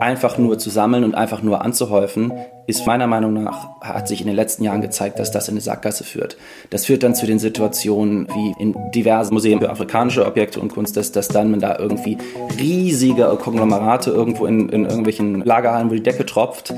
einfach nur zu sammeln und einfach nur anzuhäufen, ist meiner Meinung nach, hat sich in den letzten Jahren gezeigt, dass das in eine Sackgasse führt. Das führt dann zu den Situationen wie in diversen Museen für afrikanische Objekte und Kunst, dass, dass dann man da irgendwie riesige Konglomerate irgendwo in, in irgendwelchen Lagerhallen, wo die Decke tropft,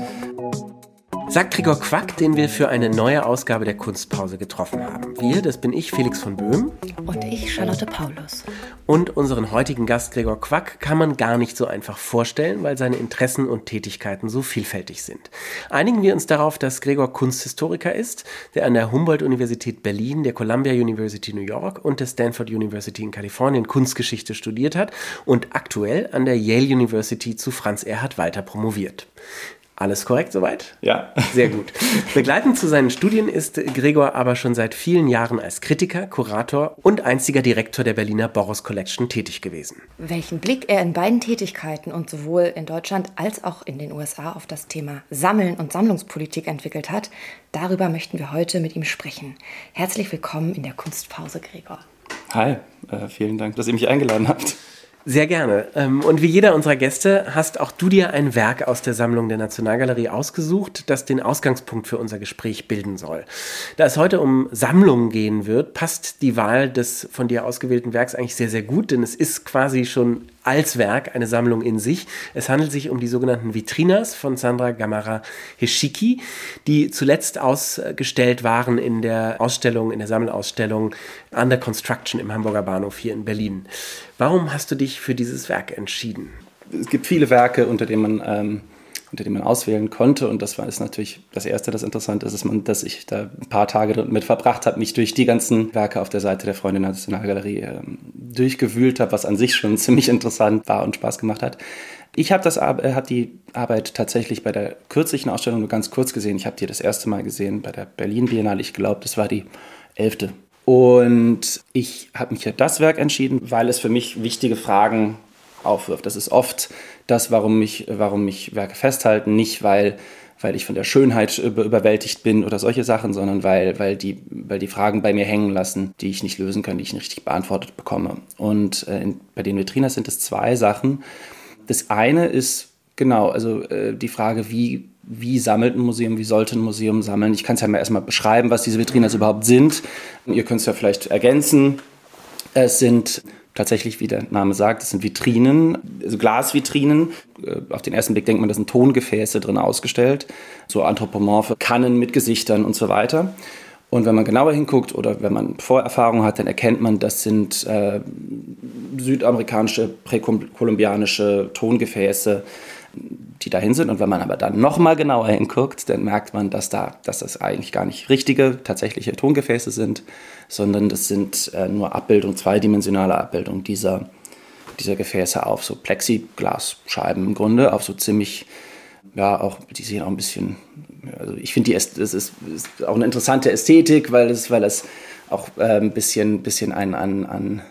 Sagt Gregor Quack, den wir für eine neue Ausgabe der Kunstpause getroffen haben. Wir, das bin ich, Felix von Böhm. Und ich, Charlotte Paulus. Und unseren heutigen Gast Gregor Quack kann man gar nicht so einfach vorstellen, weil seine Interessen und Tätigkeiten so vielfältig sind. Einigen wir uns darauf, dass Gregor Kunsthistoriker ist, der an der Humboldt-Universität Berlin, der Columbia University New York und der Stanford University in Kalifornien Kunstgeschichte studiert hat und aktuell an der Yale University zu Franz Erhard Walter promoviert. Alles korrekt soweit? Ja. Sehr gut. Begleitend zu seinen Studien ist Gregor aber schon seit vielen Jahren als Kritiker, Kurator und einziger Direktor der Berliner Boros Collection tätig gewesen. Welchen Blick er in beiden Tätigkeiten und sowohl in Deutschland als auch in den USA auf das Thema Sammeln und Sammlungspolitik entwickelt hat, darüber möchten wir heute mit ihm sprechen. Herzlich willkommen in der Kunstpause, Gregor. Hi, äh, vielen Dank, dass ihr mich eingeladen habt. Sehr gerne. Ähm, und wie jeder unserer Gäste hast auch du dir ein Werk aus der Sammlung der Nationalgalerie ausgesucht, das den Ausgangspunkt für unser Gespräch bilden soll. Da es heute um Sammlungen gehen wird, passt die Wahl des von dir ausgewählten Werks eigentlich sehr, sehr gut, denn es ist quasi schon als Werk eine Sammlung in sich. Es handelt sich um die sogenannten Vitrinas von Sandra Gamara Heschiki, die zuletzt ausgestellt waren in der Ausstellung, in der Sammelausstellung Under Construction im Hamburger Bahnhof hier in Berlin. Warum hast du dich für dieses Werk entschieden? Es gibt viele Werke, unter denen man ähm unter dem man auswählen konnte. Und das war ist natürlich das Erste, das interessant ist, dass, man, dass ich da ein paar Tage damit verbracht habe, mich durch die ganzen Werke auf der Seite der Freunde Nationalgalerie ähm, durchgewühlt habe, was an sich schon ziemlich interessant war und Spaß gemacht hat. Ich habe äh, hab die Arbeit tatsächlich bei der kürzlichen Ausstellung nur ganz kurz gesehen. Ich habe die das erste Mal gesehen bei der Berlin Biennale. Ich glaube, das war die elfte. Und ich habe mich für das Werk entschieden, weil es für mich wichtige Fragen aufwirft. Das ist oft das, warum mich, warum mich Werke festhalten, nicht weil, weil ich von der Schönheit überwältigt bin oder solche Sachen, sondern weil, weil, die, weil die Fragen bei mir hängen lassen, die ich nicht lösen kann, die ich nicht richtig beantwortet bekomme. Und äh, in, bei den Vitrinas sind es zwei Sachen. Das eine ist, genau, also äh, die Frage, wie, wie sammelt ein Museum, wie sollte ein Museum sammeln. Ich kann es ja mal erstmal beschreiben, was diese Vitrinas überhaupt sind. Ihr könnt es ja vielleicht ergänzen. Es sind tatsächlich, wie der Name sagt, das sind Vitrinen, also Glasvitrinen. Äh, auf den ersten Blick denkt man, das sind Tongefäße drin ausgestellt, so anthropomorphe Kannen mit Gesichtern und so weiter. Und wenn man genauer hinguckt oder wenn man Vorerfahrung hat, dann erkennt man, das sind äh, südamerikanische, präkolumbianische Tongefäße, die dahin sind. Und wenn man aber dann nochmal genauer hinguckt, dann merkt man, dass, da, dass das eigentlich gar nicht richtige, tatsächliche Tongefäße sind, sondern das sind äh, nur Abbildungen, zweidimensionale Abbildungen dieser, dieser Gefäße auf so Plexiglasscheiben im Grunde, auf so ziemlich, ja, auch, die sehen auch ein bisschen, also ich finde, es ist, ist auch eine interessante Ästhetik, weil es, weil es auch äh, ein bisschen, bisschen einen an, an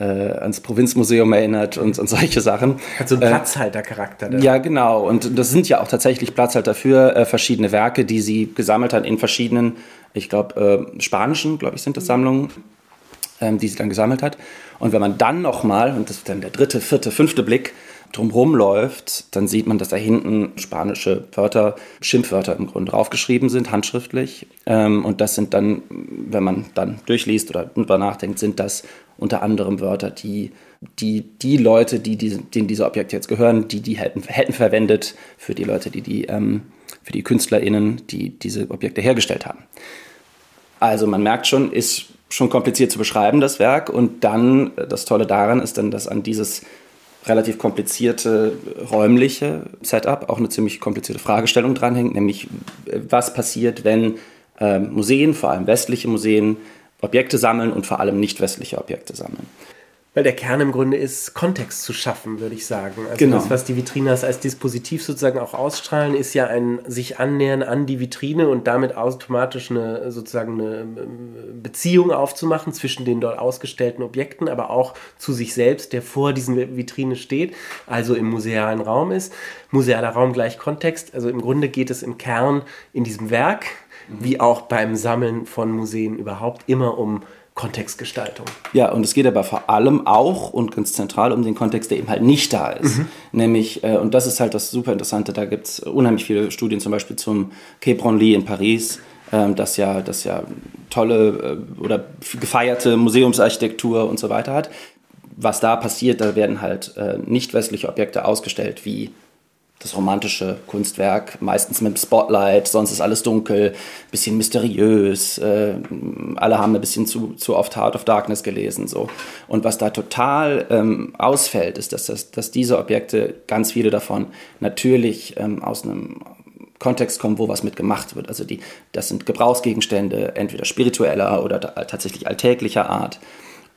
äh, ans Provinzmuseum erinnert und, und solche Sachen. Hat so einen äh, Platzhaltercharakter. Ne? Ja, genau. Und das sind ja auch tatsächlich Platzhalter für äh, verschiedene Werke, die sie gesammelt hat in verschiedenen, ich glaube, äh, spanischen, glaube ich, sind das Sammlungen, ähm, die sie dann gesammelt hat. Und wenn man dann nochmal, und das ist dann der dritte, vierte, fünfte Blick, drumherum läuft, dann sieht man, dass da hinten spanische Wörter, Schimpfwörter im Grunde draufgeschrieben sind, handschriftlich. Ähm, und das sind dann, wenn man dann durchliest oder darüber nachdenkt, sind das unter anderem Wörter, die die, die Leute, die diese, denen diese Objekte jetzt gehören, die die hätten, hätten verwendet für die Leute, die die, ähm, für die KünstlerInnen, die diese Objekte hergestellt haben. Also man merkt schon, ist schon kompliziert zu beschreiben, das Werk. Und dann, das Tolle daran ist dann, dass an dieses relativ komplizierte räumliche Setup auch eine ziemlich komplizierte Fragestellung dranhängt, nämlich was passiert, wenn äh, Museen, vor allem westliche Museen, Objekte sammeln und vor allem nicht westliche Objekte sammeln. Weil der Kern im Grunde ist, Kontext zu schaffen, würde ich sagen. Also genau. das, was die Vitrinas als Dispositiv sozusagen auch ausstrahlen, ist ja ein sich annähern an die Vitrine und damit automatisch eine sozusagen eine ähm, Beziehung aufzumachen zwischen den dort ausgestellten Objekten, aber auch zu sich selbst, der vor diesen Vitrine steht, also im musealen Raum ist. Musealer Raum gleich Kontext. Also im Grunde geht es im Kern in diesem Werk, mhm. wie auch beim Sammeln von Museen überhaupt, immer um Kontextgestaltung. Ja, und es geht aber vor allem auch und ganz zentral um den Kontext, der eben halt nicht da ist. Mhm. Nämlich, äh, und das ist halt das super Interessante, da gibt es unheimlich viele Studien, zum Beispiel zum Quai Branly in Paris, äh, das ja, das ja tolle äh, oder gefeierte Museumsarchitektur und so weiter hat. Was da passiert, da werden halt äh, nicht westliche Objekte ausgestellt, wie das romantische Kunstwerk, meistens mit Spotlight, sonst ist alles dunkel, bisschen mysteriös, äh, alle haben ein bisschen zu, zu oft Heart of Darkness gelesen. So. Und was da total ähm, ausfällt, ist, dass, das, dass diese Objekte, ganz viele davon, natürlich ähm, aus einem Kontext kommen, wo was mit gemacht wird. Also die, das sind Gebrauchsgegenstände, entweder spiritueller oder tatsächlich alltäglicher Art.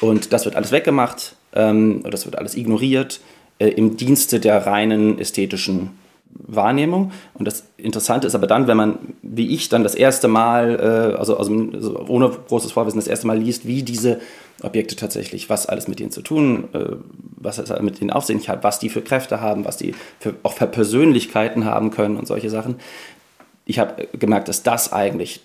Und das wird alles weggemacht, ähm, oder das wird alles ignoriert äh, im Dienste der reinen ästhetischen Wahrnehmung. Und das Interessante ist aber dann, wenn man, wie ich, dann das erste Mal, äh, also, also, also, ohne großes Vorwissen, das erste Mal liest, wie diese Objekte tatsächlich, was alles mit ihnen zu tun, äh, was es mit ihnen auf sich hat, was die für Kräfte haben, was die für, auch für Persönlichkeiten haben können und solche Sachen. Ich habe gemerkt, dass das eigentlich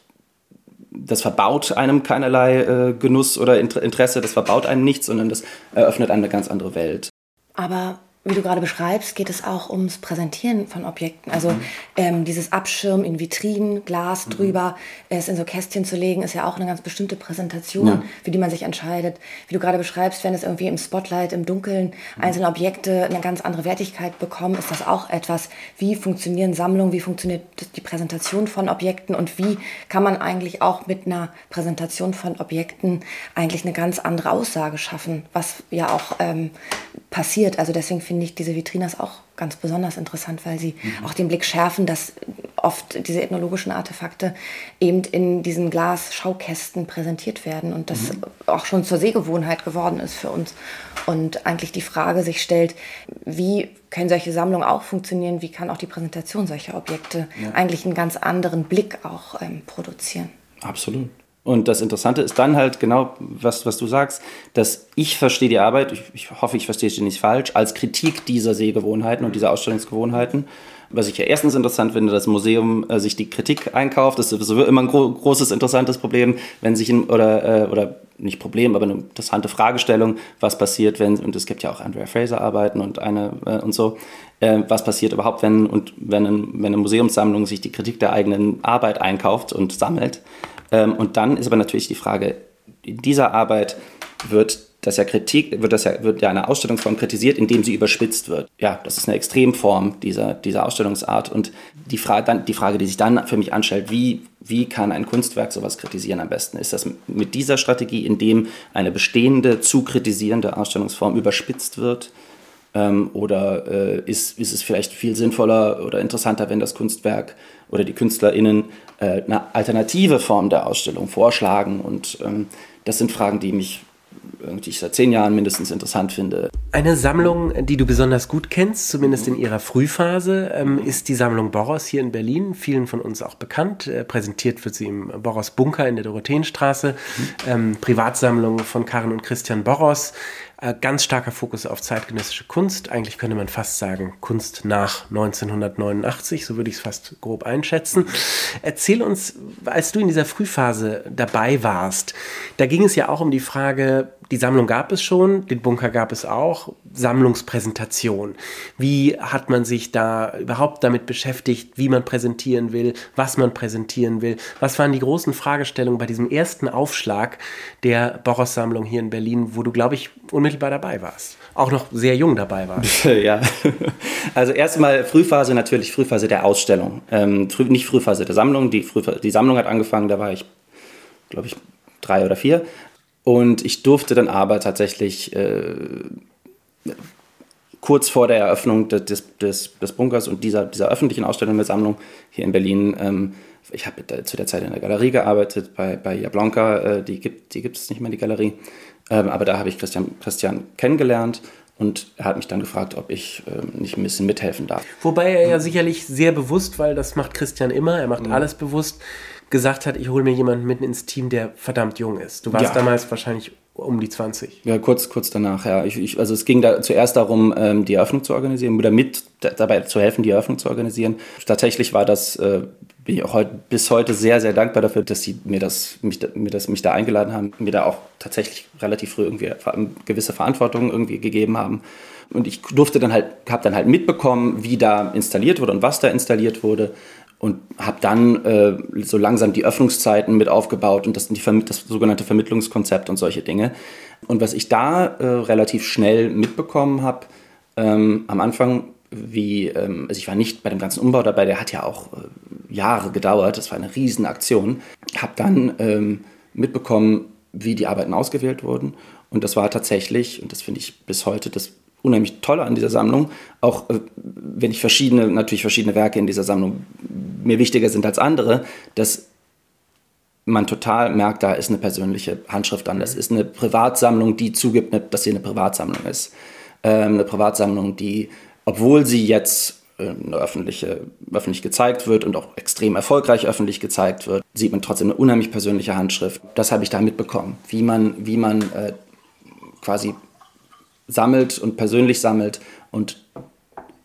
das verbaut einem keinerlei äh, Genuss oder Interesse, das verbaut einem nichts, sondern das eröffnet einem eine ganz andere Welt. Aber wie du gerade beschreibst, geht es auch ums Präsentieren von Objekten. Also mhm. ähm, dieses Abschirmen in Vitrinen, Glas mhm. drüber, es in so Kästchen zu legen, ist ja auch eine ganz bestimmte Präsentation, ja. für die man sich entscheidet. Wie du gerade beschreibst, wenn es irgendwie im Spotlight, im Dunkeln mhm. einzelne Objekte eine ganz andere Wertigkeit bekommen, ist das auch etwas. Wie funktionieren Sammlungen, wie funktioniert die Präsentation von Objekten und wie kann man eigentlich auch mit einer Präsentation von Objekten eigentlich eine ganz andere Aussage schaffen, was ja auch ähm, passiert. Also deswegen finde ich diese Vitrinas auch ganz besonders interessant, weil sie mhm. auch den Blick schärfen, dass oft diese ethnologischen Artefakte eben in diesen Glas-Schaukästen präsentiert werden und das mhm. auch schon zur Sehgewohnheit geworden ist für uns. Und eigentlich die Frage sich stellt, wie können solche Sammlungen auch funktionieren, wie kann auch die Präsentation solcher Objekte ja. eigentlich einen ganz anderen Blick auch ähm, produzieren. Absolut. Und das Interessante ist dann halt genau, was, was du sagst, dass ich verstehe die Arbeit, ich, ich hoffe, ich verstehe sie nicht falsch, als Kritik dieser Sehgewohnheiten und dieser Ausstellungsgewohnheiten. Was ich ja erstens interessant finde, dass das Museum äh, sich die Kritik einkauft. Das ist immer ein gro großes, interessantes Problem, wenn sich in, oder, äh, oder nicht Problem, aber eine interessante Fragestellung, was passiert, wenn, und es gibt ja auch Andrea Fraser Arbeiten und eine äh, und so, äh, was passiert überhaupt, wenn, und wenn, ein, wenn eine Museumssammlung sich die Kritik der eigenen Arbeit einkauft und sammelt. Ähm, und dann ist aber natürlich die Frage, in dieser Arbeit wird das ja Kritik, wird das ja, wird ja eine Ausstellungsform kritisiert, indem sie überspitzt wird. Ja, das ist eine Extremform dieser, dieser Ausstellungsart. Und die Frage, dann, die Frage, die sich dann für mich anstellt, wie, wie kann ein Kunstwerk sowas kritisieren am besten? Ist das mit dieser Strategie, indem eine bestehende, zu kritisierende Ausstellungsform überspitzt wird? Ähm, oder äh, ist, ist es vielleicht viel sinnvoller oder interessanter, wenn das Kunstwerk oder die KünstlerInnen äh, eine alternative Form der Ausstellung vorschlagen? Und ähm, das sind Fragen, die mich irgendwie seit zehn Jahren mindestens interessant finde. Eine Sammlung, die du besonders gut kennst, zumindest in ihrer Frühphase, ähm, ist die Sammlung Boros hier in Berlin, vielen von uns auch bekannt. Äh, präsentiert wird sie im Boros Bunker in der Dorotheenstraße. Mhm. Ähm, Privatsammlung von Karin und Christian Boros. Äh, ganz starker Fokus auf zeitgenössische Kunst. Eigentlich könnte man fast sagen, Kunst nach 1989, so würde ich es fast grob einschätzen. Erzähl uns, als du in dieser Frühphase dabei warst, da ging es ja auch um die Frage, die Sammlung gab es schon, den Bunker gab es auch, Sammlungspräsentation. Wie hat man sich da überhaupt damit beschäftigt, wie man präsentieren will, was man präsentieren will? Was waren die großen Fragestellungen bei diesem ersten Aufschlag der Boros-Sammlung hier in Berlin, wo du, glaube ich, unmittelbar dabei warst? Auch noch sehr jung dabei warst. ja, also erstmal Frühphase natürlich, Frühphase der Ausstellung. Ähm, nicht Frühphase der Sammlung, die, Frühphase, die Sammlung hat angefangen, da war ich, glaube ich, drei oder vier. Und ich durfte dann aber tatsächlich äh, kurz vor der Eröffnung des, des, des Bunkers und dieser, dieser öffentlichen Ausstellung der Sammlung hier in Berlin, ähm, ich habe zu der Zeit in der Galerie gearbeitet, bei, bei Jablonka, äh, die gibt es nicht mehr, die Galerie. Ähm, aber da habe ich Christian, Christian kennengelernt und er hat mich dann gefragt, ob ich äh, nicht ein bisschen mithelfen darf. Wobei er ja sicherlich sehr bewusst, weil das macht Christian immer, er macht mhm. alles bewusst, gesagt hat, ich hole mir jemanden mitten ins Team, der verdammt jung ist. Du warst ja. damals wahrscheinlich um die 20. Ja, kurz, kurz danach, ja. Ich, ich, also es ging da zuerst darum, ähm, die Eröffnung zu organisieren oder mit dabei zu helfen, die Eröffnung zu organisieren. Tatsächlich war das, äh, bin ich auch heute, bis heute sehr, sehr dankbar dafür, dass sie mir das, mich, mir das, mich da eingeladen haben, mir da auch tatsächlich relativ früh irgendwie gewisse Verantwortung irgendwie gegeben haben. Und ich durfte dann halt, habe dann halt mitbekommen, wie da installiert wurde und was da installiert wurde und habe dann äh, so langsam die Öffnungszeiten mit aufgebaut und das, das sogenannte Vermittlungskonzept und solche Dinge. Und was ich da äh, relativ schnell mitbekommen habe, ähm, am Anfang, wie, ähm, also ich war nicht bei dem ganzen Umbau dabei, der hat ja auch äh, Jahre gedauert, das war eine Riesenaktion, habe dann ähm, mitbekommen, wie die Arbeiten ausgewählt wurden. Und das war tatsächlich, und das finde ich bis heute das unheimlich Tolle an dieser Sammlung, auch äh, wenn ich verschiedene, natürlich verschiedene Werke in dieser Sammlung mir wichtiger sind als andere, dass man total merkt, da ist eine persönliche Handschrift an. Das ist eine Privatsammlung, die zugibt, dass sie eine Privatsammlung ist. Ähm, eine Privatsammlung, die, obwohl sie jetzt ähm, öffentliche, öffentlich gezeigt wird und auch extrem erfolgreich öffentlich gezeigt wird, sieht man trotzdem eine unheimlich persönliche Handschrift. Das habe ich da mitbekommen, wie man, wie man äh, quasi sammelt und persönlich sammelt und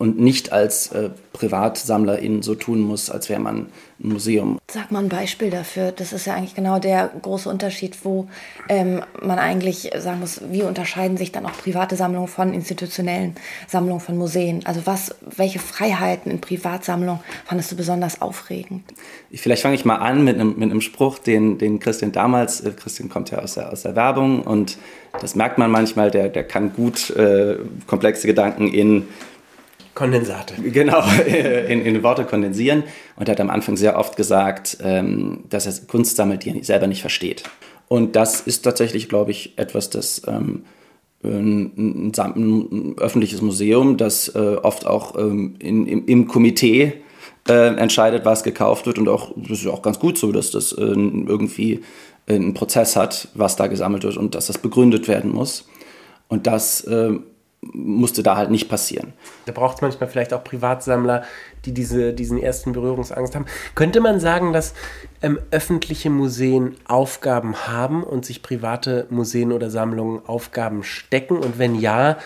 und nicht als äh, Privatsammlerin so tun muss, als wäre man ein Museum. Sag mal ein Beispiel dafür. Das ist ja eigentlich genau der große Unterschied, wo ähm, man eigentlich sagen muss, wie unterscheiden sich dann auch private Sammlungen von institutionellen Sammlungen von Museen? Also was, welche Freiheiten in Privatsammlungen fandest du besonders aufregend? Vielleicht fange ich mal an mit einem, mit einem Spruch, den, den Christian damals, äh, Christian kommt ja aus der, aus der Werbung und das merkt man manchmal, der, der kann gut äh, komplexe Gedanken in Kondensate. Genau, in, in Worte kondensieren. Und er hat am Anfang sehr oft gesagt, ähm, dass er Kunst sammelt, die er selber nicht versteht. Und das ist tatsächlich, glaube ich, etwas, das ähm, ein, ein, ein, öffentliches Museum, das äh, oft auch ähm, in, im, im Komitee äh, entscheidet, was gekauft wird. Und auch, das ist auch ganz gut so, dass das äh, irgendwie einen Prozess hat, was da gesammelt wird und dass das begründet werden muss. Und das musste da halt nicht passieren. Da braucht es manchmal vielleicht auch Privatsammler, die diese, diesen ersten Berührungsangst haben. Könnte man sagen, dass ähm, öffentliche Museen Aufgaben haben und sich private Museen oder Sammlungen Aufgaben stecken? Und wenn ja,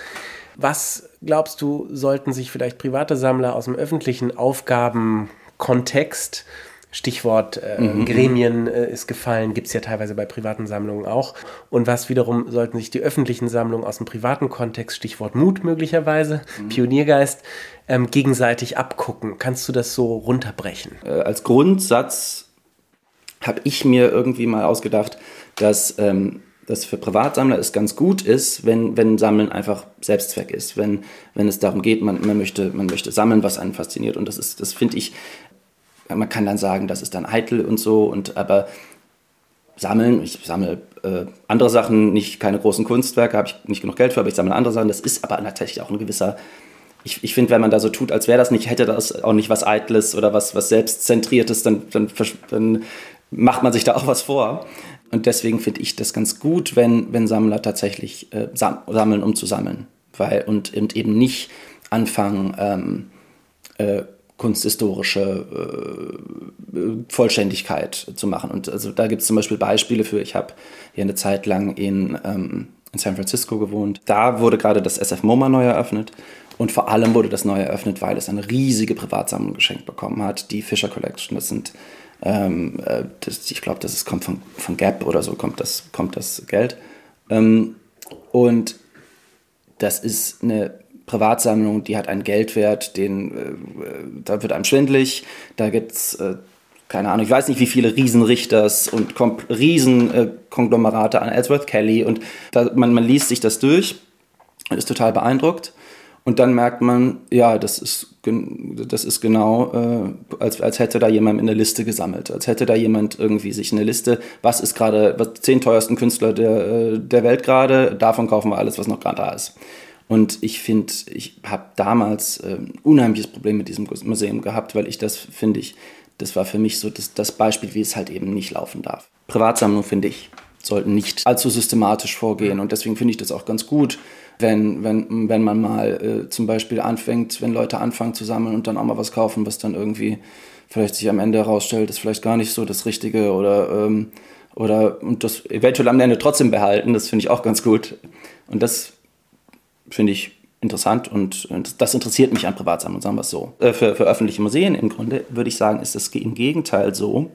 was glaubst du, sollten sich vielleicht private Sammler aus dem öffentlichen Aufgabenkontext Stichwort äh, mhm. Gremien äh, ist gefallen, gibt es ja teilweise bei privaten Sammlungen auch. Und was wiederum sollten sich die öffentlichen Sammlungen aus dem privaten Kontext, Stichwort Mut möglicherweise, mhm. Pioniergeist, ähm, gegenseitig abgucken. Kannst du das so runterbrechen? Äh, als Grundsatz habe ich mir irgendwie mal ausgedacht, dass ähm, das für Privatsammler es ganz gut ist, wenn, wenn Sammeln einfach Selbstzweck ist, wenn, wenn es darum geht, man, man, möchte, man möchte sammeln, was einen fasziniert. Und das ist, das finde ich, man kann dann sagen, das ist dann eitel und so, und aber sammeln, ich sammle äh, andere Sachen, nicht keine großen Kunstwerke, habe ich nicht genug Geld für, aber ich sammle andere Sachen. Das ist aber natürlich auch ein gewisser, ich, ich finde, wenn man da so tut, als wäre das nicht, hätte das auch nicht was Eitles oder was, was Selbstzentriertes, dann, dann, dann macht man sich da auch was vor. Und deswegen finde ich das ganz gut, wenn, wenn Sammler tatsächlich äh, sam sammeln, um zu sammeln. Weil, und, und eben nicht anfangen, ähm, äh, kunsthistorische äh, Vollständigkeit zu machen. Und also da gibt es zum Beispiel Beispiele für, ich habe hier eine Zeit lang in, ähm, in San Francisco gewohnt. Da wurde gerade das SF MoMA neu eröffnet. Und vor allem wurde das neu eröffnet, weil es eine riesige Privatsammlung geschenkt bekommen hat, die Fisher Collection. Das sind, ähm, äh, das, ich glaube, das kommt von, von Gap oder so, kommt das, kommt das Geld. Ähm, und das ist eine Privatsammlung, die hat einen Geldwert, den, äh, da wird einem schwindlig. Da gibt es, äh, keine Ahnung, ich weiß nicht, wie viele Riesenrichters und Riesenkonglomerate äh, an Ellsworth Kelly. Und da, man, man liest sich das durch ist total beeindruckt. Und dann merkt man, ja, das ist, das ist genau, äh, als, als hätte da jemand in der Liste gesammelt. Als hätte da jemand irgendwie sich eine Liste, was ist gerade, was zehn teuersten Künstler der, äh, der Welt gerade, davon kaufen wir alles, was noch gerade da ist. Und ich finde, ich habe damals äh, ein unheimliches Problem mit diesem Museum gehabt, weil ich das finde ich, das war für mich so das, das Beispiel, wie es halt eben nicht laufen darf. Privatsammlungen, finde ich, sollten nicht allzu systematisch vorgehen. Und deswegen finde ich das auch ganz gut, wenn, wenn, wenn man mal äh, zum Beispiel anfängt, wenn Leute anfangen zu sammeln und dann auch mal was kaufen, was dann irgendwie vielleicht sich am Ende herausstellt, ist vielleicht gar nicht so das Richtige oder, ähm, oder und das eventuell am Ende trotzdem behalten. Das finde ich auch ganz gut. Und das finde ich interessant und, das interessiert mich an Privatsammlungen, sagen wir es so. Äh, für, für öffentliche Museen im Grunde würde ich sagen, ist es im Gegenteil so,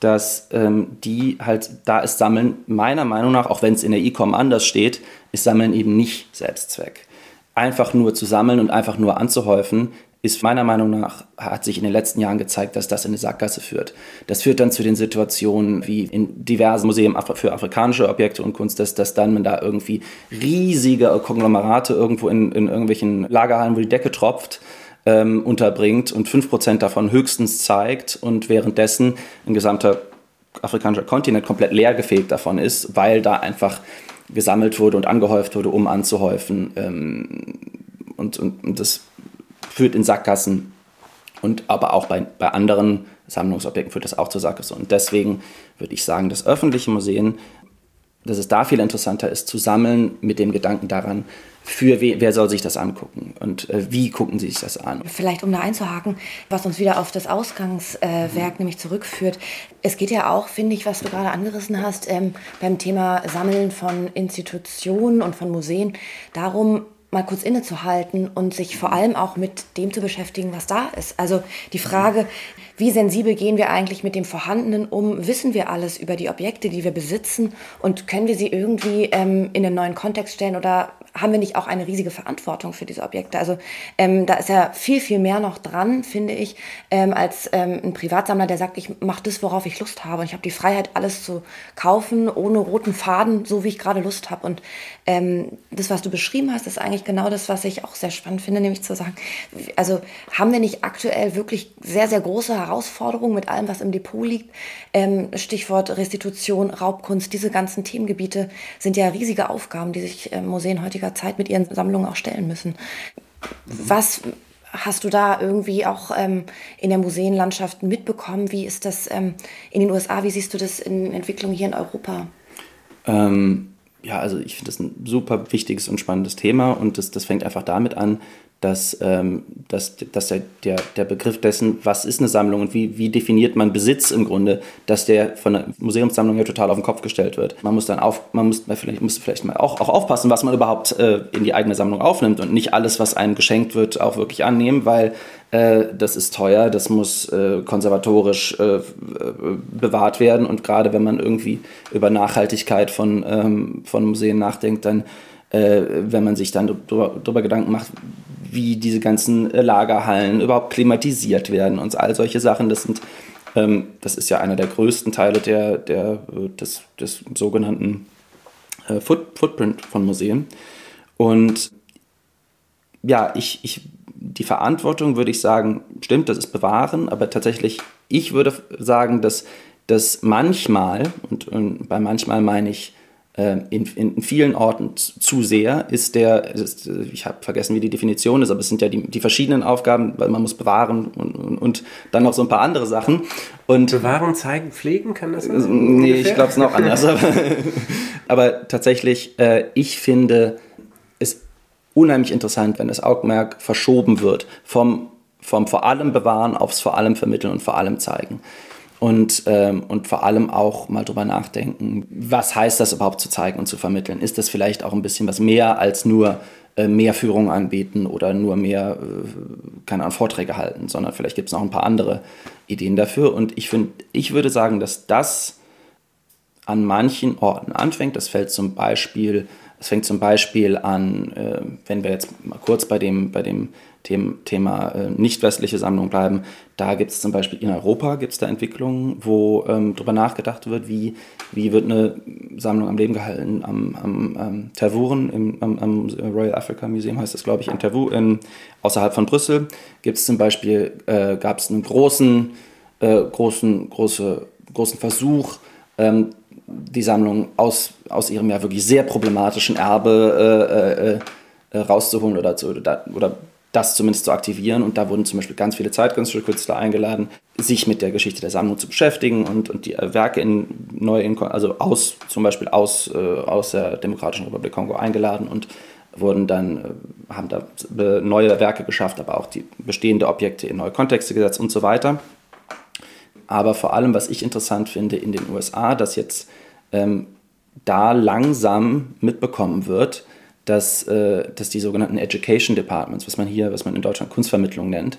dass ähm, die halt, da ist Sammeln meiner Meinung nach, auch wenn es in der E-Com anders steht, ist Sammeln eben nicht Selbstzweck. Einfach nur zu sammeln und einfach nur anzuhäufen, ist meiner Meinung nach, hat sich in den letzten Jahren gezeigt, dass das in eine Sackgasse führt. Das führt dann zu den Situationen wie in diversen Museen für afrikanische Objekte und Kunst, dass, dass dann man da irgendwie riesige Konglomerate irgendwo in, in irgendwelchen Lagerhallen, wo die Decke tropft, ähm, unterbringt und 5% davon höchstens zeigt und währenddessen ein gesamter afrikanischer Kontinent komplett leergefegt davon ist, weil da einfach gesammelt wurde und angehäuft wurde, um anzuhäufen. Ähm, und, und, und das führt in Sackgassen und aber auch bei, bei anderen Sammlungsobjekten führt das auch zur Sackgasse. Und deswegen würde ich sagen, dass öffentliche Museen, dass es da viel interessanter ist, zu sammeln mit dem Gedanken daran, für we, wer soll sich das angucken und äh, wie gucken sie sich das an. Vielleicht um da einzuhaken, was uns wieder auf das Ausgangswerk äh, mhm. nämlich zurückführt. Es geht ja auch, finde ich, was du gerade angerissen hast, ähm, beim Thema Sammeln von Institutionen und von Museen, darum, mal kurz innezuhalten und sich vor allem auch mit dem zu beschäftigen, was da ist. Also die Frage, wie sensibel gehen wir eigentlich mit dem Vorhandenen um? Wissen wir alles über die Objekte, die wir besitzen und können wir sie irgendwie ähm, in einen neuen Kontext stellen oder haben wir nicht auch eine riesige Verantwortung für diese Objekte? Also ähm, da ist ja viel, viel mehr noch dran, finde ich, ähm, als ähm, ein Privatsammler, der sagt, ich mache das, worauf ich Lust habe. Und ich habe die Freiheit, alles zu kaufen, ohne roten Faden, so wie ich gerade Lust habe. Und ähm, das, was du beschrieben hast, ist eigentlich genau das, was ich auch sehr spannend finde, nämlich zu sagen, also haben wir nicht aktuell wirklich sehr, sehr große Herausforderungen mit allem, was im Depot liegt? Ähm, Stichwort Restitution, Raubkunst, diese ganzen Themengebiete sind ja riesige Aufgaben, die sich äh, Museen heutiger Zeit mit ihren Sammlungen auch stellen müssen. Was hast du da irgendwie auch ähm, in der Museenlandschaft mitbekommen? Wie ist das ähm, in den USA? Wie siehst du das in Entwicklung hier in Europa? Ähm, ja, also ich finde das ein super wichtiges und spannendes Thema und das, das fängt einfach damit an, dass, ähm, dass, dass der, der, der Begriff dessen, was ist eine Sammlung und wie, wie definiert man Besitz im Grunde, dass der von der Museumssammlung ja total auf den Kopf gestellt wird. Man muss dann auf, man muss vielleicht, muss vielleicht mal auch, auch aufpassen, was man überhaupt äh, in die eigene Sammlung aufnimmt und nicht alles, was einem geschenkt wird, auch wirklich annehmen, weil äh, das ist teuer, das muss äh, konservatorisch äh, bewahrt werden und gerade wenn man irgendwie über Nachhaltigkeit von, ähm, von Museen nachdenkt, dann äh, wenn man sich dann darüber Gedanken macht, wie diese ganzen äh, Lagerhallen überhaupt klimatisiert werden und all solche Sachen. Das sind ähm, das ist ja einer der größten Teile der, der, äh, des, des sogenannten äh, Foot, Footprint von Museen. Und ja, ich, ich, die Verantwortung würde ich sagen, stimmt, das ist bewahren, aber tatsächlich, ich würde sagen, dass, dass manchmal, und, und bei manchmal meine ich in, in, vielen Orten zu sehr ist der, ist, ich habe vergessen, wie die Definition ist, aber es sind ja die, die verschiedenen Aufgaben, weil man muss bewahren und, und, und, dann noch so ein paar andere Sachen. Und bewahren, zeigen, pflegen, kann das sein? Nee, ungefähr? ich glaube es noch anders. aber tatsächlich, äh, ich finde es unheimlich interessant, wenn das Augenmerk verschoben wird vom, vom vor allem Bewahren aufs vor allem Vermitteln und vor allem Zeigen und, ähm, und vor allem auch mal drüber nachdenken, was heißt das überhaupt zu zeigen und zu vermitteln? Ist das vielleicht auch ein bisschen was mehr als nur äh, mehr Führung anbieten oder nur mehr, äh, keine Ahnung, Vorträge halten, sondern vielleicht gibt es noch ein paar andere Ideen dafür. Und ich finde, ich würde sagen, dass das an manchen Orten anfängt. Das fällt zum Beispiel, es fängt zum Beispiel an, äh, wenn wir jetzt mal kurz bei dem, bei dem Thema äh, nicht westliche Sammlung bleiben. Da gibt es zum Beispiel in Europa gibt es da Entwicklungen, wo ähm, darüber nachgedacht wird, wie, wie wird eine Sammlung am Leben gehalten. Am, am, am Tervuren, im, am, am, Royal Africa Museum heißt das, glaube ich, in Tervu, in, außerhalb von Brüssel, gibt es zum Beispiel, äh, gab es einen großen, äh, großen, große, großen Versuch, ähm, die Sammlung aus, aus ihrem ja wirklich sehr problematischen Erbe äh, äh, äh rauszuholen oder, zu, oder, oder das zumindest zu aktivieren. Und da wurden zum Beispiel ganz viele zeitgenössische Künstler eingeladen, sich mit der Geschichte der Sammlung zu beschäftigen und, und die Werke in neu, in, also aus, zum Beispiel aus, äh, aus der Demokratischen Republik Kongo eingeladen und wurden dann, äh, haben da neue Werke geschafft, aber auch die bestehende Objekte in neue Kontexte gesetzt und so weiter. Aber vor allem, was ich interessant finde in den USA, dass jetzt ähm, da langsam mitbekommen wird, dass, äh, dass die sogenannten Education Departments, was man hier, was man in Deutschland Kunstvermittlung nennt,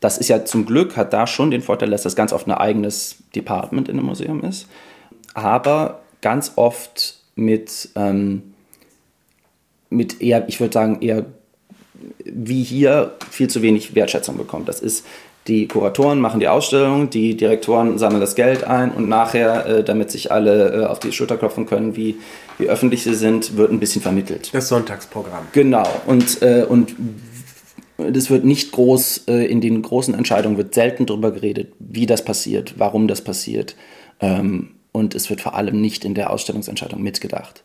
das ist ja zum Glück, hat da schon den Vorteil, dass das ganz oft ein eigenes Department in einem Museum ist, aber ganz oft mit, ähm, mit eher, ich würde sagen, eher wie hier viel zu wenig Wertschätzung bekommt. Das ist, die Kuratoren machen die Ausstellung, die Direktoren sammeln das Geld ein und nachher, äh, damit sich alle äh, auf die Schulter klopfen können, wie, wie öffentlich sie sind, wird ein bisschen vermittelt. Das Sonntagsprogramm. Genau. Und, äh, und das wird nicht groß, äh, in den großen Entscheidungen wird selten darüber geredet, wie das passiert, warum das passiert. Ähm, und es wird vor allem nicht in der Ausstellungsentscheidung mitgedacht.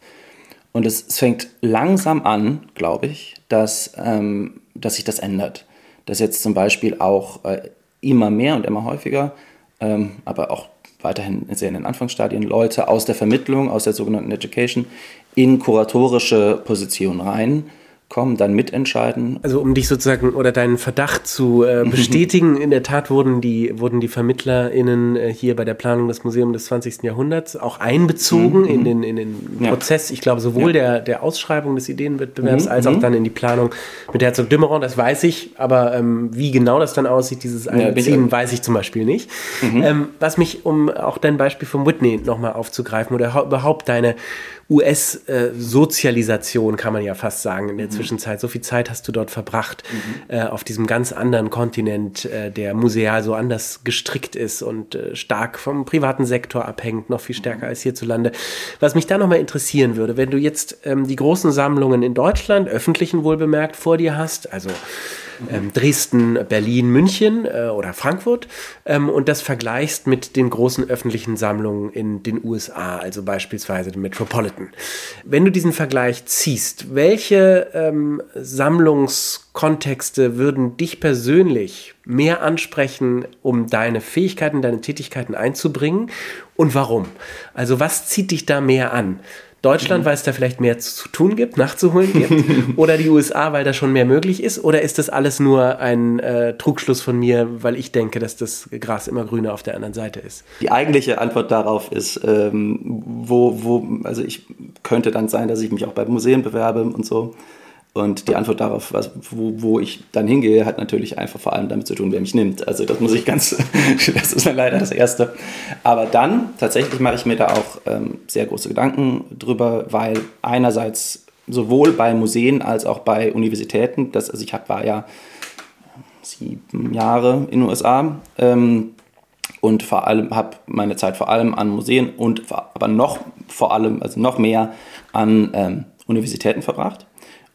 Und es, es fängt langsam an, glaube ich, dass, ähm, dass sich das ändert. Dass jetzt zum Beispiel auch äh, immer mehr und immer häufiger, ähm, aber auch weiterhin sehr in den Anfangsstadien, Leute aus der Vermittlung, aus der sogenannten Education, in kuratorische Positionen rein kommen, dann mitentscheiden. Also um dich sozusagen oder deinen Verdacht zu äh, mhm. bestätigen, in der Tat wurden die, wurden die VermittlerInnen äh, hier bei der Planung des Museums des 20. Jahrhunderts auch einbezogen mhm. in den, in den ja. Prozess, ich glaube, sowohl ja. der, der Ausschreibung des Ideenwettbewerbs mhm. als auch dann in die Planung mit Herzog Dümmeron, das weiß ich, aber ähm, wie genau das dann aussieht, dieses Einbeziehen, ja, weiß ich zum Beispiel nicht. Ähm, was mich, um auch dein Beispiel von Whitney nochmal aufzugreifen oder überhaupt deine US-Sozialisation, kann man ja fast sagen, in der. Zwischenzeit. So viel Zeit hast du dort verbracht, mhm. äh, auf diesem ganz anderen Kontinent, äh, der museal so anders gestrickt ist und äh, stark vom privaten Sektor abhängt, noch viel stärker mhm. als hierzulande. Was mich da nochmal interessieren würde, wenn du jetzt ähm, die großen Sammlungen in Deutschland, öffentlichen wohlbemerkt, vor dir hast, also ähm, Dresden, Berlin, München äh, oder Frankfurt ähm, und das vergleichst mit den großen öffentlichen Sammlungen in den USA, also beispielsweise den Metropolitan. Wenn du diesen Vergleich ziehst, welche ähm, Sammlungskontexte würden dich persönlich mehr ansprechen, um deine Fähigkeiten, deine Tätigkeiten einzubringen und warum? Also was zieht dich da mehr an? Deutschland, weil es da vielleicht mehr zu tun gibt, nachzuholen gibt? oder die USA, weil da schon mehr möglich ist? Oder ist das alles nur ein äh, Trugschluss von mir, weil ich denke, dass das Gras immer grüner auf der anderen Seite ist? Die eigentliche Antwort darauf ist, ähm, wo, wo, also ich könnte dann sein, dass ich mich auch bei Museen bewerbe und so. Und die Antwort darauf, was, wo, wo, ich dann hingehe, hat natürlich einfach vor allem damit zu tun, wer mich nimmt. Also das muss ich ganz, das ist leider das Erste. Aber dann tatsächlich mache ich mir da auch ähm, sehr große Gedanken drüber, weil einerseits sowohl bei Museen als auch bei Universitäten, das, also ich hab, war ja sieben Jahre in den USA ähm, und vor allem habe meine Zeit vor allem an Museen und aber noch vor allem, also noch mehr an ähm, Universitäten verbracht.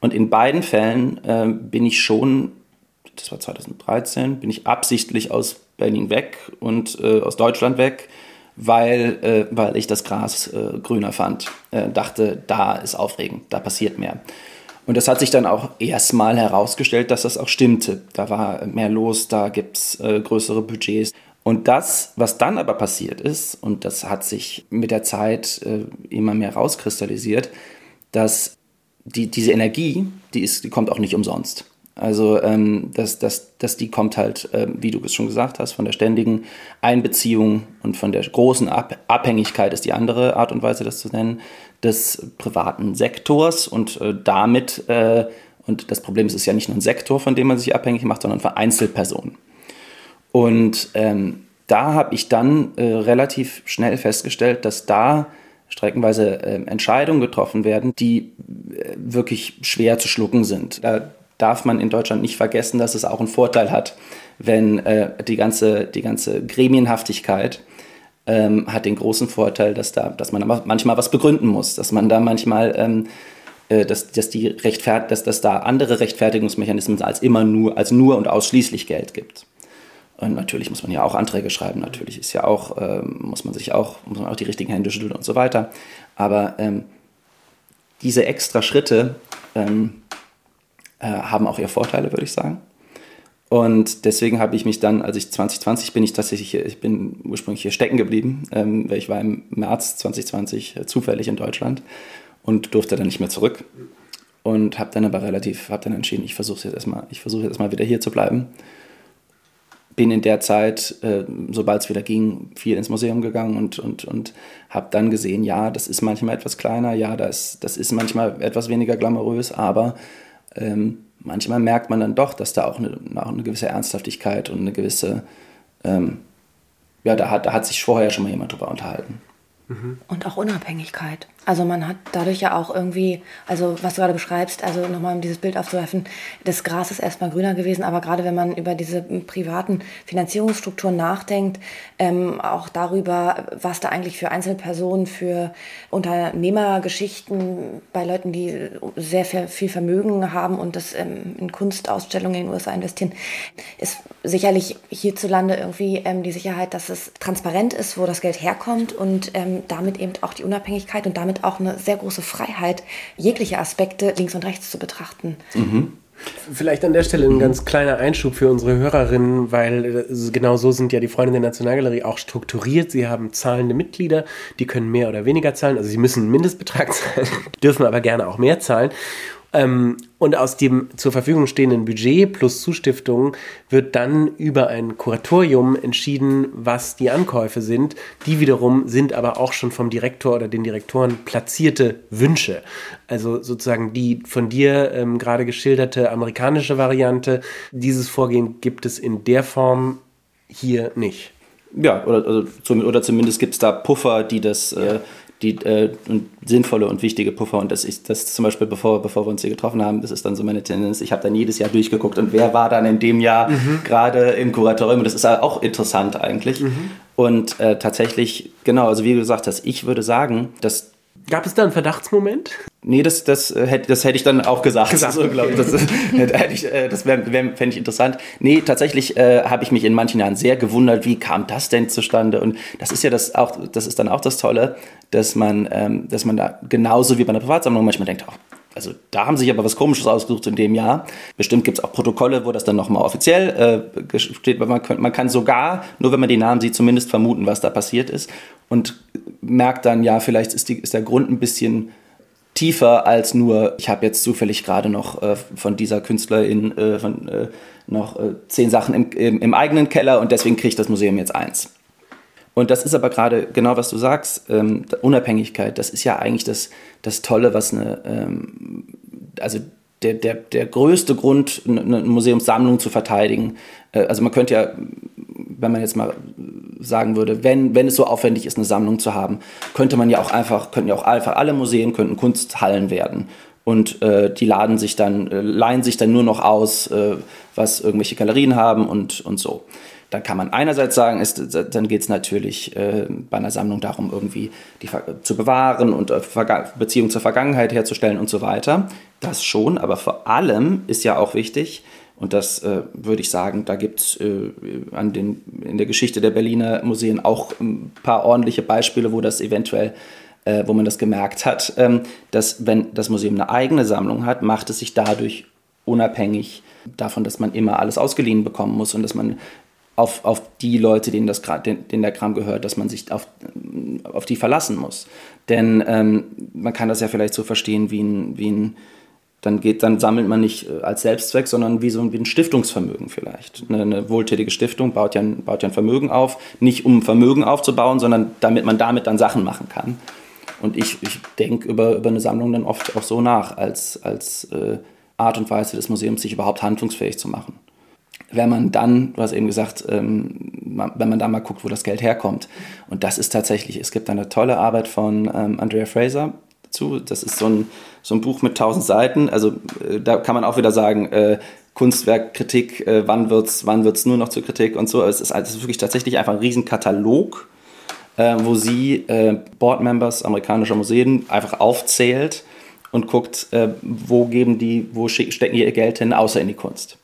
Und in beiden Fällen äh, bin ich schon, das war 2013, bin ich absichtlich aus Berlin weg und äh, aus Deutschland weg, weil, äh, weil ich das Gras äh, grüner fand. Äh, dachte, da ist aufregend, da passiert mehr. Und das hat sich dann auch erstmal herausgestellt, dass das auch stimmte. Da war mehr los, da gibt es äh, größere Budgets. Und das, was dann aber passiert ist, und das hat sich mit der Zeit immer mehr rauskristallisiert, dass die, diese Energie, die, ist, die kommt auch nicht umsonst. Also ähm, dass, dass, dass die kommt halt, ähm, wie du es schon gesagt hast, von der ständigen Einbeziehung und von der großen Ab Abhängigkeit ist die andere Art und Weise, das zu nennen, des privaten Sektors und äh, damit, äh, und das Problem ist, es ist ja nicht nur ein Sektor, von dem man sich abhängig macht, sondern von Einzelpersonen. Und ähm, da habe ich dann äh, relativ schnell festgestellt, dass da streckenweise äh, Entscheidungen getroffen werden, die äh, wirklich schwer zu schlucken sind. Da darf man in Deutschland nicht vergessen, dass es auch einen Vorteil hat, wenn äh, die, ganze, die ganze Gremienhaftigkeit ähm, hat den großen Vorteil, dass, da, dass man manchmal was begründen muss, dass man da manchmal ähm, äh, dass, dass, die dass, dass da andere Rechtfertigungsmechanismen als immer nur, als nur und ausschließlich Geld gibt. Und natürlich muss man ja auch Anträge schreiben, natürlich ist ja auch, ähm, muss man sich auch, muss man auch die richtigen Hände schütteln und so weiter. Aber ähm, diese extra Schritte ähm, äh, haben auch ihre Vorteile, würde ich sagen. Und deswegen habe ich mich dann, als ich 2020 bin ich tatsächlich ich bin ursprünglich hier stecken geblieben, ähm, weil ich war im März 2020 äh, zufällig in Deutschland und durfte dann nicht mehr zurück. Und habe dann aber relativ, habe dann entschieden, ich versuche jetzt erstmal, ich versuche jetzt erstmal wieder hier zu bleiben bin in der Zeit, äh, sobald es wieder ging, viel ins Museum gegangen und, und, und habe dann gesehen, ja, das ist manchmal etwas kleiner, ja, das, das ist manchmal etwas weniger glamourös, aber ähm, manchmal merkt man dann doch, dass da auch eine, auch eine gewisse Ernsthaftigkeit und eine gewisse, ähm, ja, da hat, da hat sich vorher schon mal jemand drüber unterhalten. Und auch Unabhängigkeit. Also man hat dadurch ja auch irgendwie, also was du gerade beschreibst, also nochmal um dieses Bild aufzuwerfen, das Gras ist erstmal grüner gewesen, aber gerade wenn man über diese privaten Finanzierungsstrukturen nachdenkt, ähm, auch darüber, was da eigentlich für Einzelpersonen, für Unternehmergeschichten bei Leuten, die sehr viel Vermögen haben und das ähm, in Kunstausstellungen in den USA investieren, ist sicherlich hierzulande irgendwie ähm, die Sicherheit, dass es transparent ist, wo das Geld herkommt und ähm, damit eben auch die Unabhängigkeit und damit damit auch eine sehr große Freiheit, jegliche Aspekte links und rechts zu betrachten. Mhm. Vielleicht an der Stelle ein ganz kleiner Einschub für unsere Hörerinnen, weil äh, genau so sind ja die Freunde der Nationalgalerie auch strukturiert. Sie haben zahlende Mitglieder, die können mehr oder weniger zahlen. Also sie müssen einen Mindestbetrag zahlen, dürfen aber gerne auch mehr zahlen. Ähm, und aus dem zur Verfügung stehenden Budget plus Zustiftungen wird dann über ein Kuratorium entschieden, was die Ankäufe sind. Die wiederum sind aber auch schon vom Direktor oder den Direktoren platzierte Wünsche. Also sozusagen die von dir ähm, gerade geschilderte amerikanische Variante. Dieses Vorgehen gibt es in der Form hier nicht. Ja, oder, also, oder zumindest gibt es da Puffer, die das. Äh, ja. Äh, die äh, sinnvolle und wichtige Puffer. Und das ist das zum Beispiel, bevor, bevor wir uns hier getroffen haben, das ist dann so meine Tendenz. Ich habe dann jedes Jahr durchgeguckt und wer war dann in dem Jahr mhm. gerade im Kuratorium. Und das ist auch interessant eigentlich. Mhm. Und äh, tatsächlich, genau, also wie du gesagt hast, ich würde sagen, dass Gab es da einen Verdachtsmoment? Nee, das, das, äh, hätte, das hätte ich dann auch gesagt. gesagt so, okay. ich. Das, hätte ich, äh, das wär, wär, fände ich interessant. Nee, tatsächlich äh, habe ich mich in manchen Jahren sehr gewundert, wie kam das denn zustande? Und das ist ja das auch, das ist dann auch das Tolle, dass man, ähm, dass man da genauso wie bei einer Privatsammlung manchmal denkt, oh, also da haben sich aber was Komisches ausgesucht in dem Jahr. Bestimmt gibt es auch Protokolle, wo das dann nochmal offiziell äh, steht, man, man kann sogar, nur wenn man die Namen sieht, zumindest vermuten, was da passiert ist und merkt dann, ja, vielleicht ist, die, ist der Grund ein bisschen tiefer als nur, ich habe jetzt zufällig gerade noch äh, von dieser Künstlerin äh, von, äh, noch äh, zehn Sachen im, im, im, eigenen Keller und deswegen kriegt das Museum jetzt eins. Und das ist aber gerade genau, was du sagst, ähm, Unabhängigkeit, das ist ja eigentlich das, das Tolle, was eine, ähm, also der, der, der größte Grund, eine Museumssammlung zu verteidigen. Äh, also man könnte ja, wenn man jetzt mal sagen würde, wenn, wenn es so aufwendig ist, eine Sammlung zu haben, könnte man ja auch einfach, könnten ja auch einfach alle Museen könnten Kunsthallen werden. Und äh, die laden sich dann, äh, leihen sich dann nur noch aus, äh, was irgendwelche Galerien haben und, und so. Dann kann man einerseits sagen, ist, dann geht es natürlich äh, bei einer Sammlung darum, irgendwie die zu bewahren und äh, Beziehung zur Vergangenheit herzustellen und so weiter. Das schon, aber vor allem ist ja auch wichtig, und das äh, würde ich sagen, da gibt es äh, in der Geschichte der Berliner Museen auch ein paar ordentliche Beispiele, wo das eventuell, äh, wo man das gemerkt hat, ähm, dass wenn das Museum eine eigene Sammlung hat, macht es sich dadurch unabhängig davon, dass man immer alles ausgeliehen bekommen muss und dass man auf, auf die Leute, denen, das, denen, der Kram gehört, dass man sich auf, auf die verlassen muss. Denn ähm, man kann das ja vielleicht so verstehen wie ein, wie ein dann geht, dann sammelt man nicht äh, als Selbstzweck, sondern wie so ein, wie ein Stiftungsvermögen vielleicht. Eine, eine, wohltätige Stiftung baut ja, ein, baut ja ein Vermögen auf, nicht um Vermögen aufzubauen, sondern damit man damit dann Sachen machen kann. Und ich, ich denke über, über eine Sammlung dann oft auch so nach, als, als äh, Art und Weise des Museums, sich überhaupt handlungsfähig zu machen. Wenn man dann, du hast eben gesagt, ähm, wenn man da mal guckt, wo das Geld herkommt. Und das ist tatsächlich, es gibt eine tolle Arbeit von ähm, Andrea Fraser, zu. Das ist so ein, so ein Buch mit tausend Seiten. Also äh, da kann man auch wieder sagen, äh, Kunstwerkkritik, äh, wann wird es wann wird's nur noch zur Kritik und so. Es ist, es ist wirklich tatsächlich einfach ein Riesenkatalog, wo sie Boardmembers amerikanischer Museen einfach aufzählt und guckt, wo geben die, wo stecken ihr Geld hin, außer in die Kunst.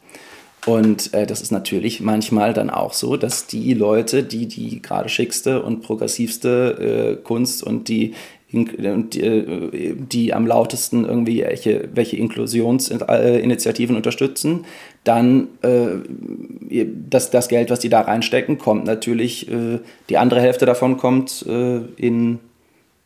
Und äh, das ist natürlich manchmal dann auch so, dass die Leute, die die gerade schickste und progressivste äh, Kunst und die die, äh, die am lautesten irgendwie welche, welche Inklusionsinitiativen unterstützen, dann äh, das, das Geld, was die da reinstecken, kommt natürlich, äh, die andere Hälfte davon kommt äh, in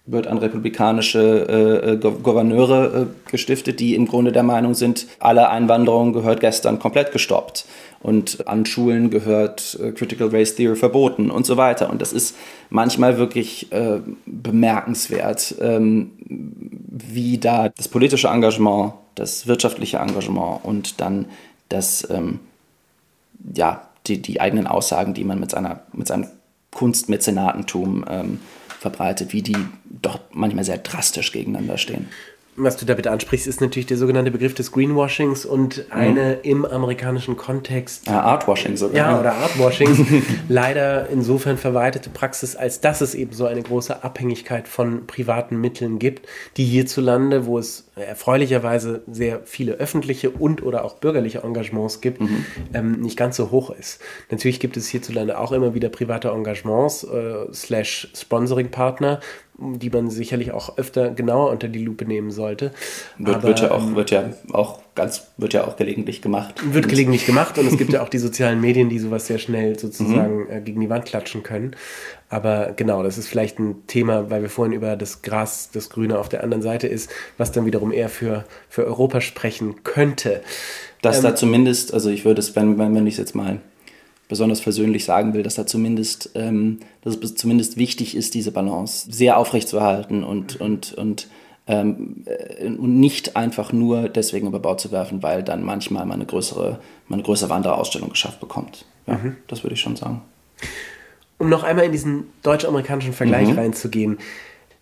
wird an republikanische äh, Gouverneure äh, gestiftet, die im Grunde der Meinung sind, alle Einwanderung gehört gestern komplett gestoppt und an Schulen gehört äh, Critical Race Theory verboten und so weiter. Und das ist manchmal wirklich äh, bemerkenswert, ähm, wie da das politische Engagement, das wirtschaftliche Engagement und dann das, ähm, ja, die, die eigenen Aussagen, die man mit, seiner, mit seinem Kunstmäzenatentum ähm, verbreitet, wie die doch manchmal sehr drastisch gegeneinander stehen was du damit ansprichst, ist natürlich der sogenannte Begriff des Greenwashings und eine mhm. im amerikanischen Kontext. Ja, Artwashing sogar. Ja, oder Artwashing. leider insofern verweitete Praxis, als dass es eben so eine große Abhängigkeit von privaten Mitteln gibt, die hierzulande, wo es erfreulicherweise sehr viele öffentliche und oder auch bürgerliche Engagements gibt, mhm. ähm, nicht ganz so hoch ist. Natürlich gibt es hierzulande auch immer wieder private Engagements äh, slash Sponsoring-Partner, die man sicherlich auch öfter genauer unter die Lupe nehmen sollte. Wird, Aber, wird, ja, auch, ähm, wird ja auch ganz, wird ja auch gelegentlich gemacht. Wird gelegentlich gemacht und es gibt ja auch die sozialen Medien, die sowas sehr schnell sozusagen mhm. gegen die Wand klatschen können. Aber genau, das ist vielleicht ein Thema, weil wir vorhin über das Gras, das Grüne auf der anderen Seite ist, was dann wiederum eher für, für Europa sprechen könnte. Dass ähm, da zumindest, also ich würde es, wenn, wenn, wenn ich es jetzt mal besonders versöhnlich sagen will, dass da zumindest, ähm, dass es zumindest wichtig ist, diese Balance sehr aufrecht zu erhalten und, und, und, ähm, äh, und nicht einfach nur deswegen über Bord zu werfen, weil dann manchmal mal eine größere, mal eine größere Wanderausstellung geschafft bekommt. Ja, mhm. Das würde ich schon sagen. Um noch einmal in diesen deutsch-amerikanischen Vergleich mhm. reinzugehen.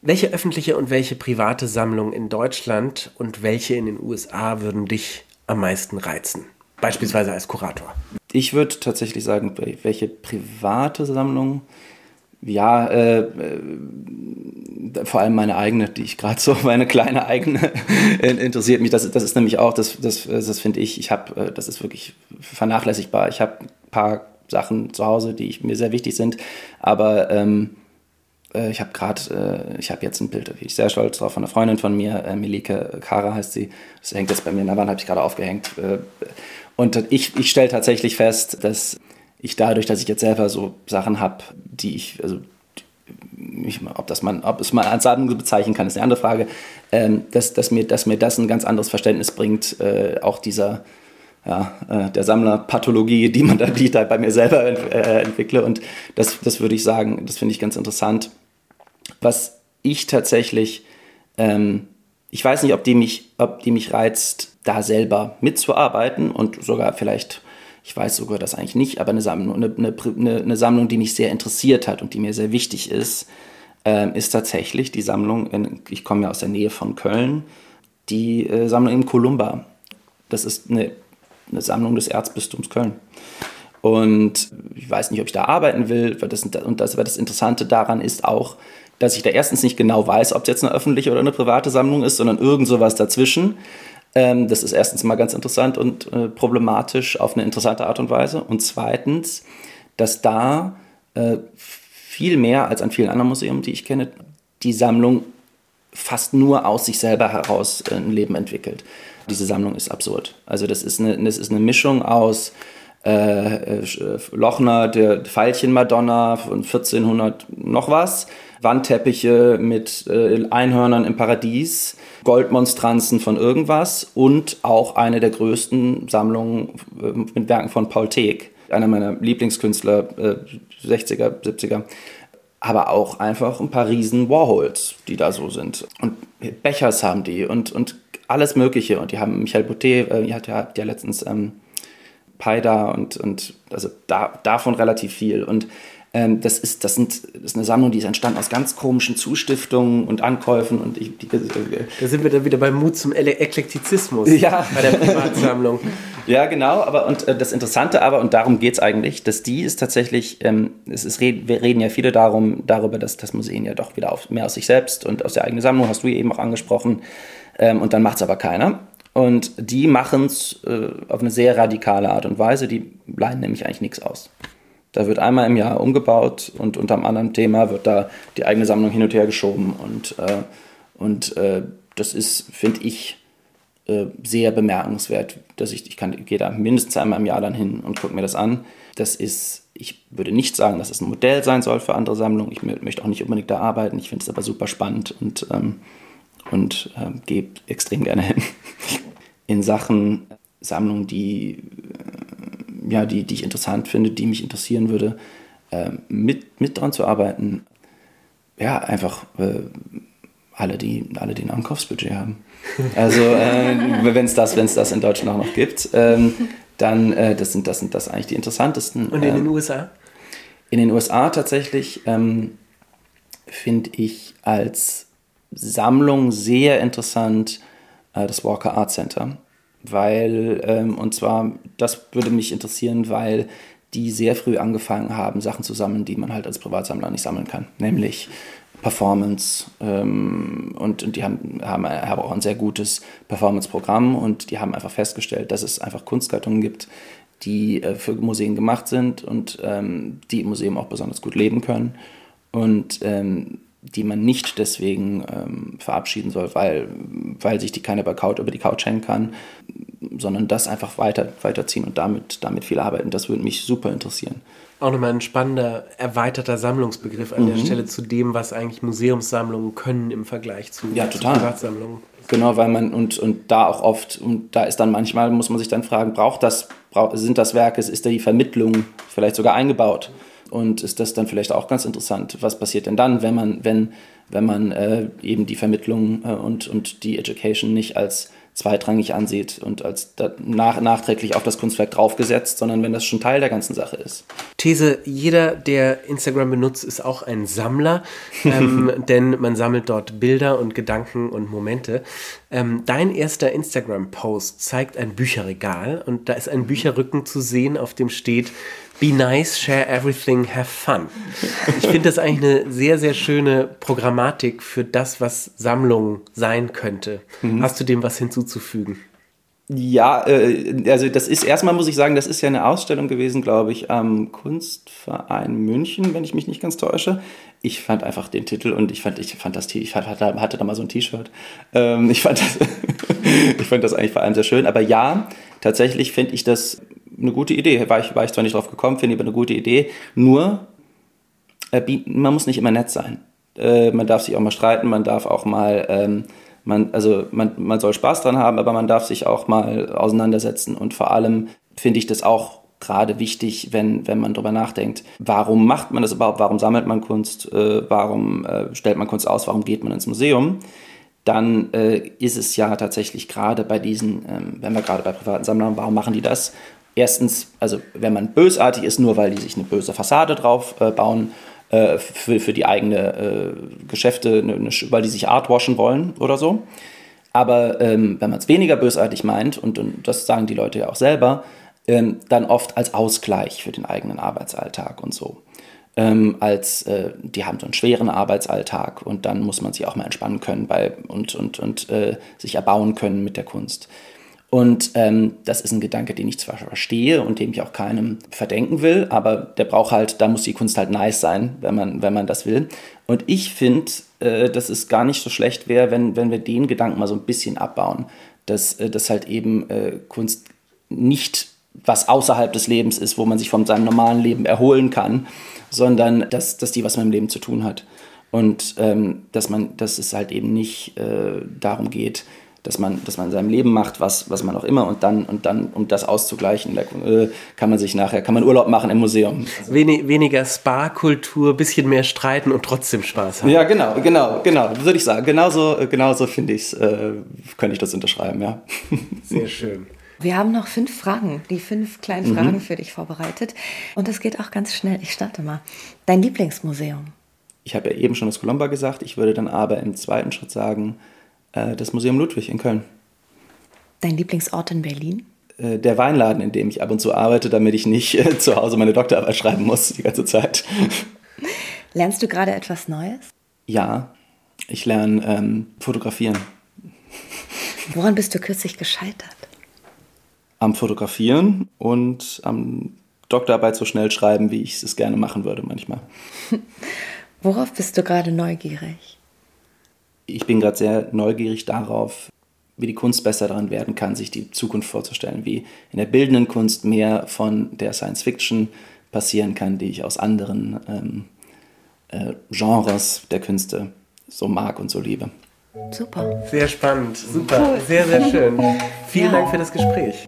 Welche öffentliche und welche private Sammlung in Deutschland und welche in den USA würden dich am meisten reizen? Beispielsweise als Kurator. Ich würde tatsächlich sagen, welche private Sammlung, ja, äh, äh, vor allem meine eigene, die ich gerade so, meine kleine eigene, interessiert mich. Das, das ist nämlich auch, das, das, das finde ich, ich habe, äh, das ist wirklich vernachlässigbar. Ich habe ein paar Sachen zu Hause, die ich, mir sehr wichtig sind, aber ähm, äh, ich habe gerade, ich habe jetzt ein Bild, da bin ich sehr stolz drauf, von einer Freundin von mir, Melike Kara heißt sie, das hängt jetzt bei mir in der Wand, habe ich gerade aufgehängt. Und ich, ich stelle tatsächlich fest, dass ich dadurch, dass ich jetzt selber so Sachen habe, die ich, also ich, ob, das man, ob es man als Sammlung bezeichnen kann, ist eine andere Frage, ähm, dass, dass, mir, dass mir das ein ganz anderes Verständnis bringt, äh, auch dieser, ja, äh, der Sammlerpathologie, die man da, die ich da bei mir selber ent, äh, entwickle. Und das, das würde ich sagen, das finde ich ganz interessant. Was ich tatsächlich, ähm, ich weiß nicht, ob die mich, ob die mich reizt, da selber mitzuarbeiten und sogar vielleicht, ich weiß sogar das eigentlich nicht, aber eine Sammlung, eine, eine, eine Sammlung, die mich sehr interessiert hat und die mir sehr wichtig ist, äh, ist tatsächlich die Sammlung, in, ich komme ja aus der Nähe von Köln, die äh, Sammlung im Kolumba. Das ist eine, eine Sammlung des Erzbistums Köln. Und ich weiß nicht, ob ich da arbeiten will. Weil das, und das, weil das Interessante daran ist auch, dass ich da erstens nicht genau weiß, ob es jetzt eine öffentliche oder eine private Sammlung ist, sondern irgend sowas dazwischen. Ähm, das ist erstens mal ganz interessant und äh, problematisch auf eine interessante Art und Weise. Und zweitens, dass da äh, viel mehr als an vielen anderen Museen, die ich kenne, die Sammlung fast nur aus sich selber heraus äh, ein Leben entwickelt. Diese Sammlung ist absurd. Also das ist eine, das ist eine Mischung aus äh, äh Lochner, der Veilchen-Madonna von 1400 noch was, Wandteppiche mit äh, Einhörnern im Paradies, Goldmonstranzen von irgendwas und auch eine der größten Sammlungen äh, mit Werken von Paul Teek, einer meiner Lieblingskünstler, äh, 60er, 70er. Aber auch einfach ein paar riesen Warhols, die da so sind. Und Bechers haben die und, und alles Mögliche. Und die haben Michael Boutet, äh, die hat ja, letztens ähm, Pi da und, und also da, davon relativ viel. Und ähm, das, ist, das, sind, das ist eine Sammlung, die ist entstanden aus ganz komischen Zustiftungen und Ankäufen. Und ich, die, äh, da sind wir dann wieder beim Mut zum Eklektizismus ja. bei der Privatsammlung. ja, genau. Aber und äh, das Interessante aber, und darum geht es eigentlich, dass die ist tatsächlich, ähm, es ist, wir reden ja viele darum, darüber, dass das Museen ja doch wieder auf, mehr aus sich selbst und aus der eigenen Sammlung, hast du eben auch angesprochen. Ähm, und dann macht es aber keiner. Und die machen es äh, auf eine sehr radikale Art und Weise. Die leihen nämlich eigentlich nichts aus. Da wird einmal im Jahr umgebaut und unter einem anderen Thema wird da die eigene Sammlung hin und her geschoben. Und, äh, und äh, das ist, finde ich, äh, sehr bemerkenswert, dass ich, ich kann, gehe da mindestens einmal im Jahr dann hin und gucke mir das an. Das ist, ich würde nicht sagen, dass es ein Modell sein soll für andere Sammlungen. Ich möchte auch nicht unbedingt da arbeiten. Ich finde es aber super spannend und, ähm, und äh, gehe extrem gerne hin. In Sachen Sammlungen, die, äh, ja, die, die ich interessant finde, die mich interessieren würde, äh, mit, mit dran zu arbeiten, ja, einfach äh, alle, die, alle, die ein Ankaufsbudget haben. Also äh, wenn es das, wenn's das in Deutschland auch noch gibt, ähm, dann äh, das sind, das sind das eigentlich die interessantesten. Und in den ähm, USA? In den USA tatsächlich ähm, finde ich als Sammlung sehr interessant äh, das Walker Art Center, weil, ähm, und zwar, das würde mich interessieren, weil die sehr früh angefangen haben, Sachen zu sammeln, die man halt als Privatsammler nicht sammeln kann. Nämlich Performance ähm, und, und, die haben, haben, haben auch ein sehr gutes Performance-Programm und die haben einfach festgestellt, dass es einfach Kunstgattungen gibt, die äh, für Museen gemacht sind und ähm, die im Museum auch besonders gut leben können und ähm, die man nicht deswegen ähm, verabschieden soll, weil, weil sich die keiner über, Couch, über die Couch hängen kann, sondern das einfach weiter, weiterziehen und damit, damit viel arbeiten. Das würde mich super interessieren auch nochmal ein spannender, erweiterter Sammlungsbegriff an mhm. der Stelle zu dem, was eigentlich Museumssammlungen können im Vergleich zu, ja, total. zu Privatsammlungen. Genau, weil man und, und da auch oft, und da ist dann manchmal, muss man sich dann fragen, braucht das, sind das Werke, ist da die Vermittlung vielleicht sogar eingebaut? Und ist das dann vielleicht auch ganz interessant? Was passiert denn dann, wenn man, wenn, wenn man äh, eben die Vermittlung äh, und, und die Education nicht als zweitrangig ansieht und als nach, nachträglich auf das Kunstwerk draufgesetzt, sondern wenn das schon Teil der ganzen Sache ist. These, jeder, der Instagram benutzt, ist auch ein Sammler, ähm, denn man sammelt dort Bilder und Gedanken und Momente. Ähm, dein erster Instagram-Post zeigt ein Bücherregal und da ist ein Bücherrücken zu sehen, auf dem steht Be nice, share everything, have fun. Ich finde das eigentlich eine sehr, sehr schöne Programmatik für das, was Sammlung sein könnte. Mhm. Hast du dem was hinzuzufügen? Ja, äh, also das ist erstmal muss ich sagen, das ist ja eine Ausstellung gewesen, glaube ich, am Kunstverein München, wenn ich mich nicht ganz täusche. Ich fand einfach den Titel und ich fand, ich fand das, ich hatte, hatte da mal so ein T-Shirt. Ähm, ich fand das, ich fand das eigentlich vor allem sehr schön. Aber ja, tatsächlich finde ich das eine gute Idee. War ich, war ich zwar nicht drauf gekommen, finde ich aber eine gute Idee. Nur, äh, man muss nicht immer nett sein. Äh, man darf sich auch mal streiten, man darf auch mal, ähm, man, also man, man soll Spaß dran haben, aber man darf sich auch mal auseinandersetzen. Und vor allem finde ich das auch gerade wichtig, wenn, wenn man darüber nachdenkt, warum macht man das überhaupt, warum sammelt man Kunst, äh, warum stellt man Kunst aus, warum geht man ins Museum dann äh, ist es ja tatsächlich gerade bei diesen, ähm, wenn wir gerade bei privaten Sammlern, warum machen die das? Erstens, also wenn man bösartig ist, nur weil die sich eine böse Fassade drauf äh, bauen, äh, für, für die eigene äh, Geschäfte, eine, eine, weil die sich artwashen wollen oder so. Aber ähm, wenn man es weniger bösartig meint, und, und, das sagen die Leute ja auch selber, ähm, dann oft als Ausgleich für den eigenen Arbeitsalltag und so. Ähm, als äh, die haben so einen schweren Arbeitsalltag und dann muss man sich auch mal entspannen können bei, und, und, und äh, sich erbauen können mit der Kunst. Und ähm, das ist ein Gedanke, den ich zwar verstehe und dem ich auch keinem verdenken will, aber der braucht halt, da muss die Kunst halt nice sein, wenn man, wenn man das will. Und ich finde, äh, dass es gar nicht so schlecht wäre, wenn, wenn wir den Gedanken mal so ein bisschen abbauen, dass, äh, dass halt eben äh, Kunst nicht was außerhalb des Lebens ist, wo man sich von seinem normalen Leben erholen kann, sondern dass, dass die was mit dem Leben zu tun hat. Und ähm, dass man, dass es halt eben nicht äh, darum geht, dass man, dass man in seinem Leben macht, was, was man auch immer und dann, und dann, um das auszugleichen, äh, kann man sich nachher, kann man Urlaub machen im Museum. Also Wenig, weniger Spa-Kultur, bisschen mehr streiten und trotzdem Spaß haben. Ja, genau, genau, genau, würde ich sagen. Genauso, genauso finde ich es, äh, könnte ich das unterschreiben, ja. Sehr schön. Wir haben noch fünf Fragen, die fünf kleinen mhm. Fragen für dich vorbereitet. Und das geht auch ganz schnell. Ich starte mal. Dein Lieblingsmuseum? Ich habe ja eben schon das Colomba gesagt. Ich würde dann aber im zweiten Schritt sagen, das Museum Ludwig in Köln. Dein Lieblingsort in Berlin? Äh, der Weinladen, in dem ich ab und zu arbeite, damit ich nicht äh, zu Hause meine Doktorarbeit schreiben muss die ganze Zeit. Lernst du gerade etwas Neues? Ja, ich lerne ähm, fotografieren. Woran bist du kürzlich gescheitert? Am Fotografieren und am Doktorarbeit so schnell schreiben, wie ich es gerne machen würde manchmal. Worauf bist du gerade neugierig? Ich bin gerade sehr neugierig darauf, wie die Kunst besser daran werden kann, sich die Zukunft vorzustellen, wie in der bildenden Kunst mehr von der Science Fiction passieren kann, die ich aus anderen ähm, äh, Genres der Künste so mag und so liebe. Super. Sehr spannend, super, cool. sehr, sehr schön. Vielen ja. Dank für das Gespräch.